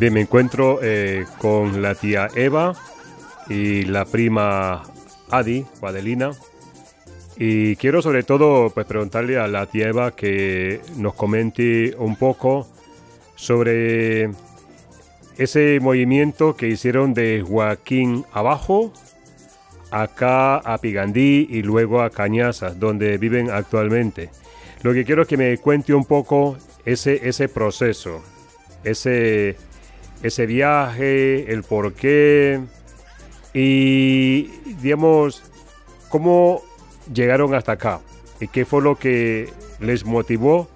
Bien, me encuentro eh, con la tía Eva y la prima Adi, Guadelina. Y quiero sobre todo pues, preguntarle a la tía Eva que nos comente un poco sobre ese movimiento que hicieron de Joaquín abajo, acá a Pigandí y luego a Cañazas, donde viven actualmente. Lo que quiero es que me cuente un poco ese, ese proceso, ese ese viaje, el por qué y, digamos, cómo llegaron hasta acá y qué fue lo que les motivó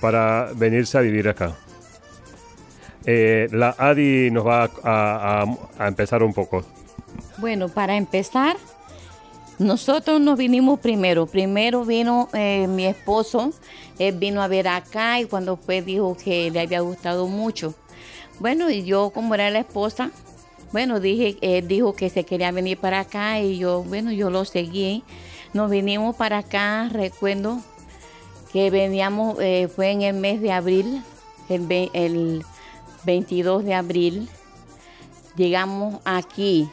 para venirse a vivir acá. Eh, la Adi nos va a, empezar un poco. Bueno, para empezar, nosotros nos vinimos primero. Primero vino eh, mi esposo, él vino a ver acá y cuando fue dijo que le había gustado mucho. Bueno, y yo como era la esposa, bueno, dije, él dijo que se quería venir para acá y yo, bueno, yo lo seguí. Nos vinimos para acá, recuerdo que veníamos, eh, fue en el mes de abril, el, el 22 de abril, llegamos aquí.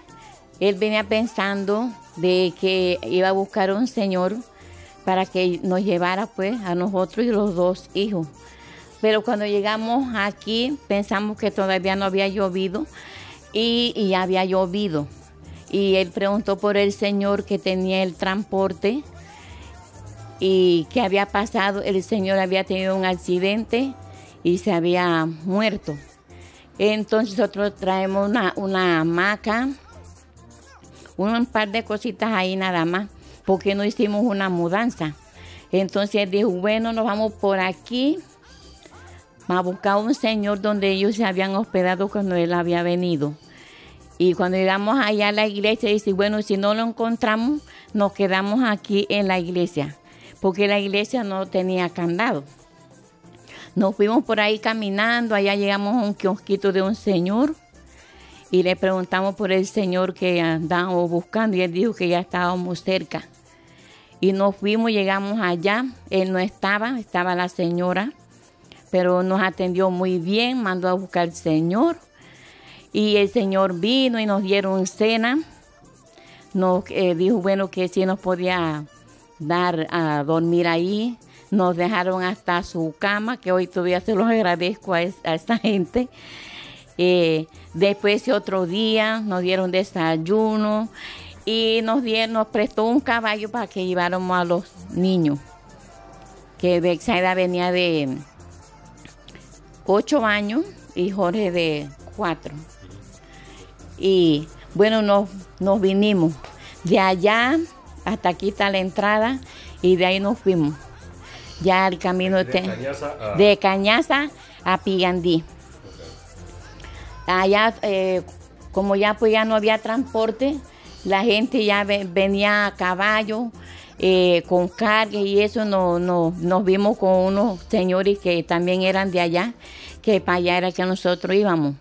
Él venía pensando de que iba a buscar un señor para que nos llevara pues a nosotros y los dos hijos. Pero cuando llegamos aquí pensamos que todavía no había llovido y, ya había llovido. Y él preguntó por el señor que tenía el transporte y qué había pasado. El señor había tenido un accidente y se había muerto. Entonces nosotros traemos una, una hamaca, un par de cositas ahí nada más, porque no hicimos una mudanza. Entonces dijo, bueno, nos vamos por aquí a buscar un señor donde ellos se habían hospedado cuando él había venido. Y cuando llegamos allá a la iglesia, dice, bueno, si no lo encontramos, nos quedamos aquí en la iglesia, porque la iglesia no tenía candado. Nos fuimos por ahí caminando, allá llegamos a un kiosquito de un señor y le preguntamos por el señor que andábamos buscando y él dijo que ya estábamos cerca. Y nos fuimos, llegamos allá, él no estaba, estaba la señora pero nos atendió muy bien, mandó a buscar al Señor. Y el Señor vino y nos dieron cena. Nos eh, dijo, bueno, que si nos podía dar a dormir ahí. Nos dejaron hasta su cama, que hoy todavía se los agradezco a, esta gente. Eh, después otro día nos dieron desayuno y nos, dieron, nos prestó un caballo para que lleváramos a los niños. Que Bexaida venía de, ocho años y Jorge de cuatro. Y bueno, nos, nos vinimos. De allá hasta aquí está la entrada y de ahí nos fuimos. Ya el camino de, Cañaza, a... Pigandí. Allá, eh, como ya pues ya no había transporte, la gente ya venía a caballo, eh, con carga y eso no, no, nos vimos con unos señores que también eran de allá, que para allá era que nosotros íbamos.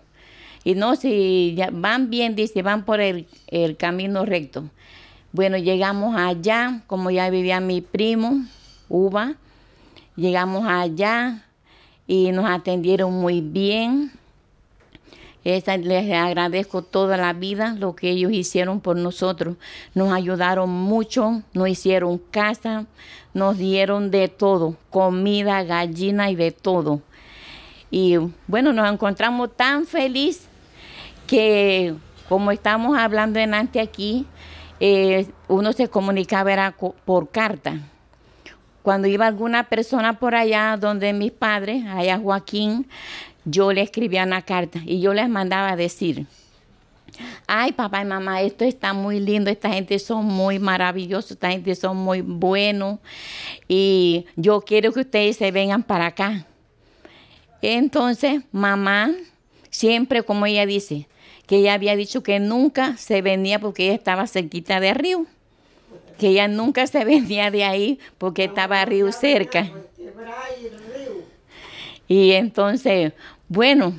Y no, si van bien, dice, van por el, el camino recto. Bueno, llegamos allá, como ya vivía mi primo, Uva, llegamos allá y nos atendieron muy bien les agradezco toda la vida lo que ellos hicieron por nosotros. Nos ayudaron mucho, nos hicieron casa, nos dieron de todo, comida, gallina y de todo. Y bueno, nos encontramos tan feliz que como estamos hablando en ante aquí, eh, uno se comunicaba por carta. Cuando iba alguna persona por allá donde mis padres, allá Joaquín, yo le escribía una carta y yo les mandaba decir, ay papá y mamá, esto está muy lindo, esta gente son muy maravillosos, esta gente son muy buenos y yo quiero que ustedes se vengan para acá. Entonces, mamá, siempre como ella dice, que ella había dicho que nunca se venía porque ella estaba cerquita de río, que ella nunca se venía de ahí porque estaba río cerca. Y entonces, bueno,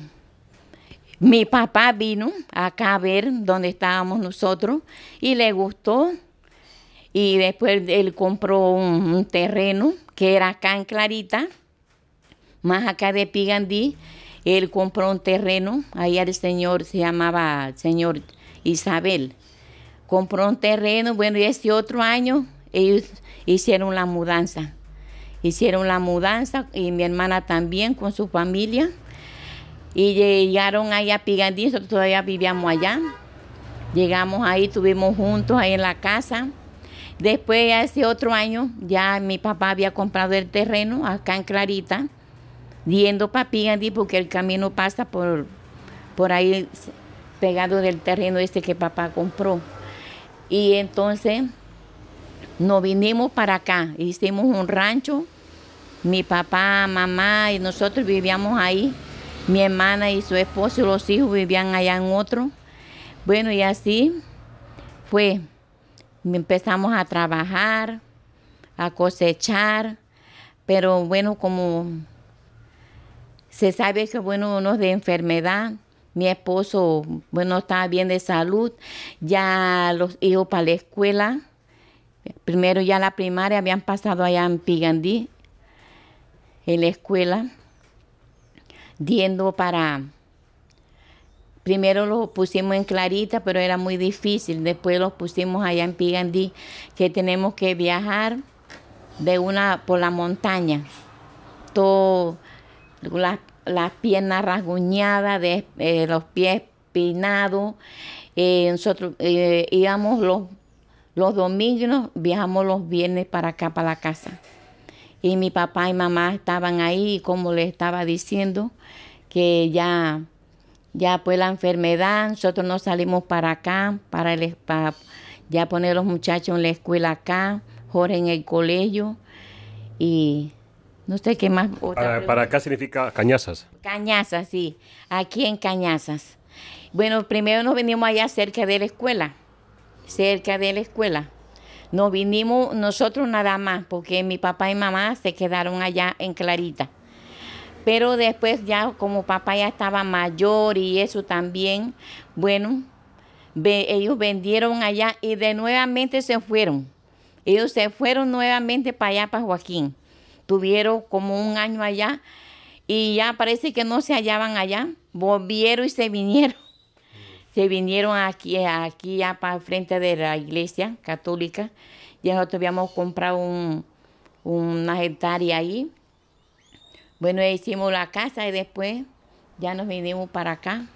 mi papá vino acá a ver dónde estábamos nosotros y le gustó. Y después él compró un, terreno que era acá en Clarita, más acá de Pigandí. Él compró un terreno, ahí el señor se llamaba señor Isabel. Compró un terreno, bueno, y este otro año ellos hicieron la mudanza. Hicieron la mudanza y mi hermana también con su familia. Y llegaron allá a Pigandí, nosotros todavía vivíamos allá. Llegamos ahí, estuvimos juntos ahí en la casa. Después, ese otro año, ya mi papá había comprado el terreno acá en Clarita, yendo para Pigandí, porque el camino pasa por, por ahí pegado del terreno este que papá compró. Y entonces nos vinimos para acá, hicimos un rancho, mi papá, mamá y nosotros vivíamos ahí, mi hermana y su esposo y los hijos vivían allá en otro. Bueno, y así fue, empezamos a trabajar, a cosechar, pero bueno, como se sabe que bueno, uno de enfermedad, mi esposo, bueno, estaba bien de salud, ya los hijos para la escuela, primero ya la primaria habían pasado allá en Pigandí, en la escuela, yendo para, primero los pusimos en Clarita, pero era muy difícil, después los pusimos allá en Pigandí, que tenemos que viajar de una, por la montaña, todo, las las piernas rasguñadas, de, eh, los pies pinados. Eh, nosotros eh, íbamos los, los domingos, viajamos los viernes para acá, para la casa. Y mi papá y mamá estaban ahí, como les estaba diciendo, que ya, ya pues la enfermedad, nosotros nos salimos para acá, para, el, para ya poner los muchachos en la escuela acá, Jorge en el colegio. Y no sé qué más. Para, para, acá significa cañazas. Cañazas, sí. Aquí en Cañazas. Bueno, primero nos vinimos allá cerca de la escuela. Cerca de la escuela. Nos vinimos nosotros nada más, porque mi papá y mamá se quedaron allá en Clarita. Pero después ya como papá ya estaba mayor y eso también, bueno, ellos vendieron allá y de nuevamente se fueron. Ellos se fueron nuevamente para allá, para Joaquín tuvieron como un año allá y ya parece que no se hallaban allá, volvieron y se vinieron. Se vinieron aquí, aquí ya para frente de la iglesia católica. Ya nosotros habíamos comprado un, una hectárea ahí. Bueno, hicimos la casa y después ya nos vinimos para acá.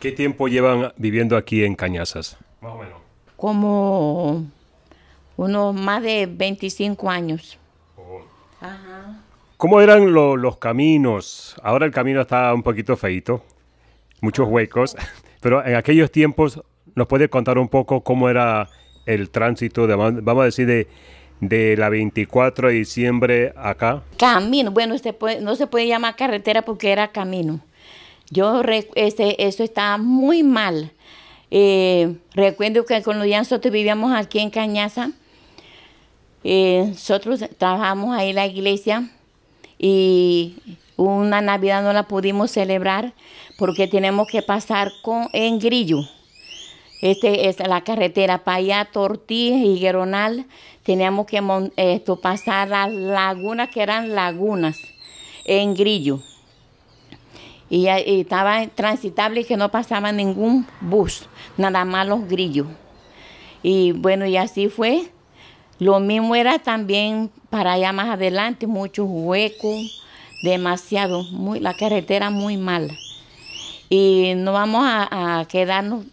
¿Qué tiempo llevan viviendo aquí en Cañazas? Más o menos. Como unos más de 25 años. ¿Cómo eran los caminos? Ahora el camino está un poquito feito, muchos ah. huecos, pero en aquellos tiempos nos puede contar un poco cómo era el tránsito, de, vamos a decir, de, de la 24 de diciembre acá. Camino, bueno, se puede, no se puede llamar carretera porque era camino. Yo, este, eso estaba muy mal. Eh, recuerdo que cuando ya nosotros vivíamos aquí en Cañaza, nosotros trabajamos ahí en la iglesia y una Navidad no la pudimos celebrar porque tenemos que pasar con, en Grillo. Este es la carretera para allá, Tortilla y Gueronal. Teníamos que esto, pasar las lagunas que eran lagunas en Grillo. Y, y estaba transitable que no pasaba ningún bus, nada más los grillos. Y bueno, y así fue lo mismo era también para allá más adelante, muchos huecos, demasiado, muy, la carretera muy mala. Y no vamos a, quedarnos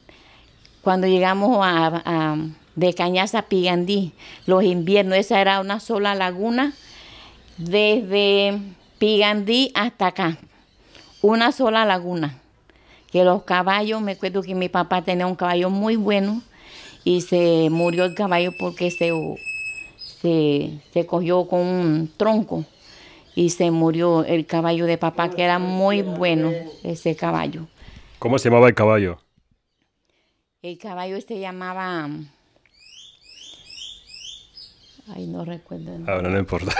cuando llegamos a, de Cañaza a Pigandí, los inviernos, esa era una sola laguna, desde Pigandí hasta acá, una sola laguna. Que los caballos, me acuerdo que mi papá tenía un caballo muy bueno y se murió el caballo porque se se, cogió con un tronco y se murió el caballo de papá, que era muy bueno ese caballo. ¿Cómo se llamaba el caballo? El caballo se llamaba... Ay, no recuerdo. Ah, no, no importa.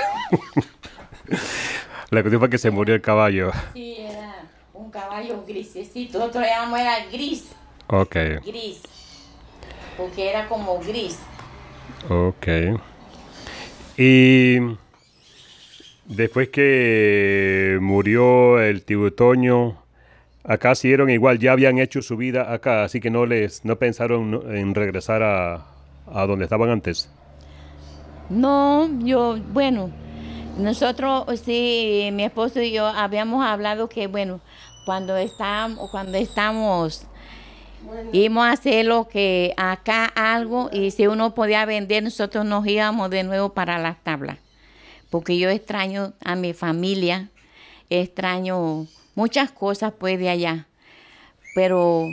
La cuestión fue que se murió el caballo. Sí, era un caballo caballo grisecito, nosotros lo llamamos era gris. Ok. Gris. Porque era como gris. Ok. Y después que murió el tío Toño, acá siguieron igual, ya habían hecho su vida acá, así que no les no pensaron en regresar a, a donde estaban antes. No, yo, bueno, nosotros, sí, mi esposo y yo habíamos hablado que, bueno, cuando estamos, cuando estamos, íbamos a hacer lo que acá algo y si uno podía vender, nosotros nos íbamos de nuevo para las tablas. Porque yo extraño a mi familia, extraño muchas cosas pues de allá. Pero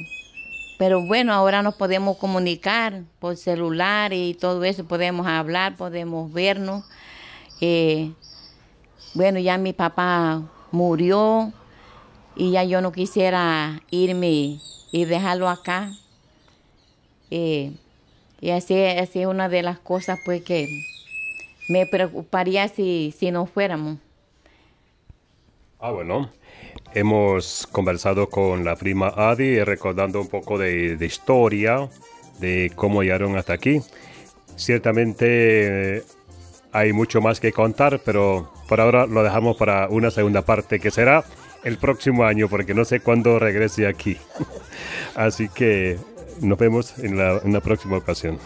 pero bueno, ahora nos podemos comunicar por celular y todo eso, podemos hablar, podemos vernos. Eh, bueno, ya mi papá murió y ya yo no quisiera irme y dejarlo acá. Y así, así, es una de las cosas pues que me preocuparía si, si no fuéramos. Ah, bueno. Hemos conversado con la prima Adi recordando un poco de, de historia, de cómo llegaron hasta aquí. Ciertamente eh, hay mucho más que contar, pero por ahora lo dejamos para una segunda parte que será el próximo año, porque no sé cuándo regrese aquí. Así que nos vemos en la, en la próxima ocasión.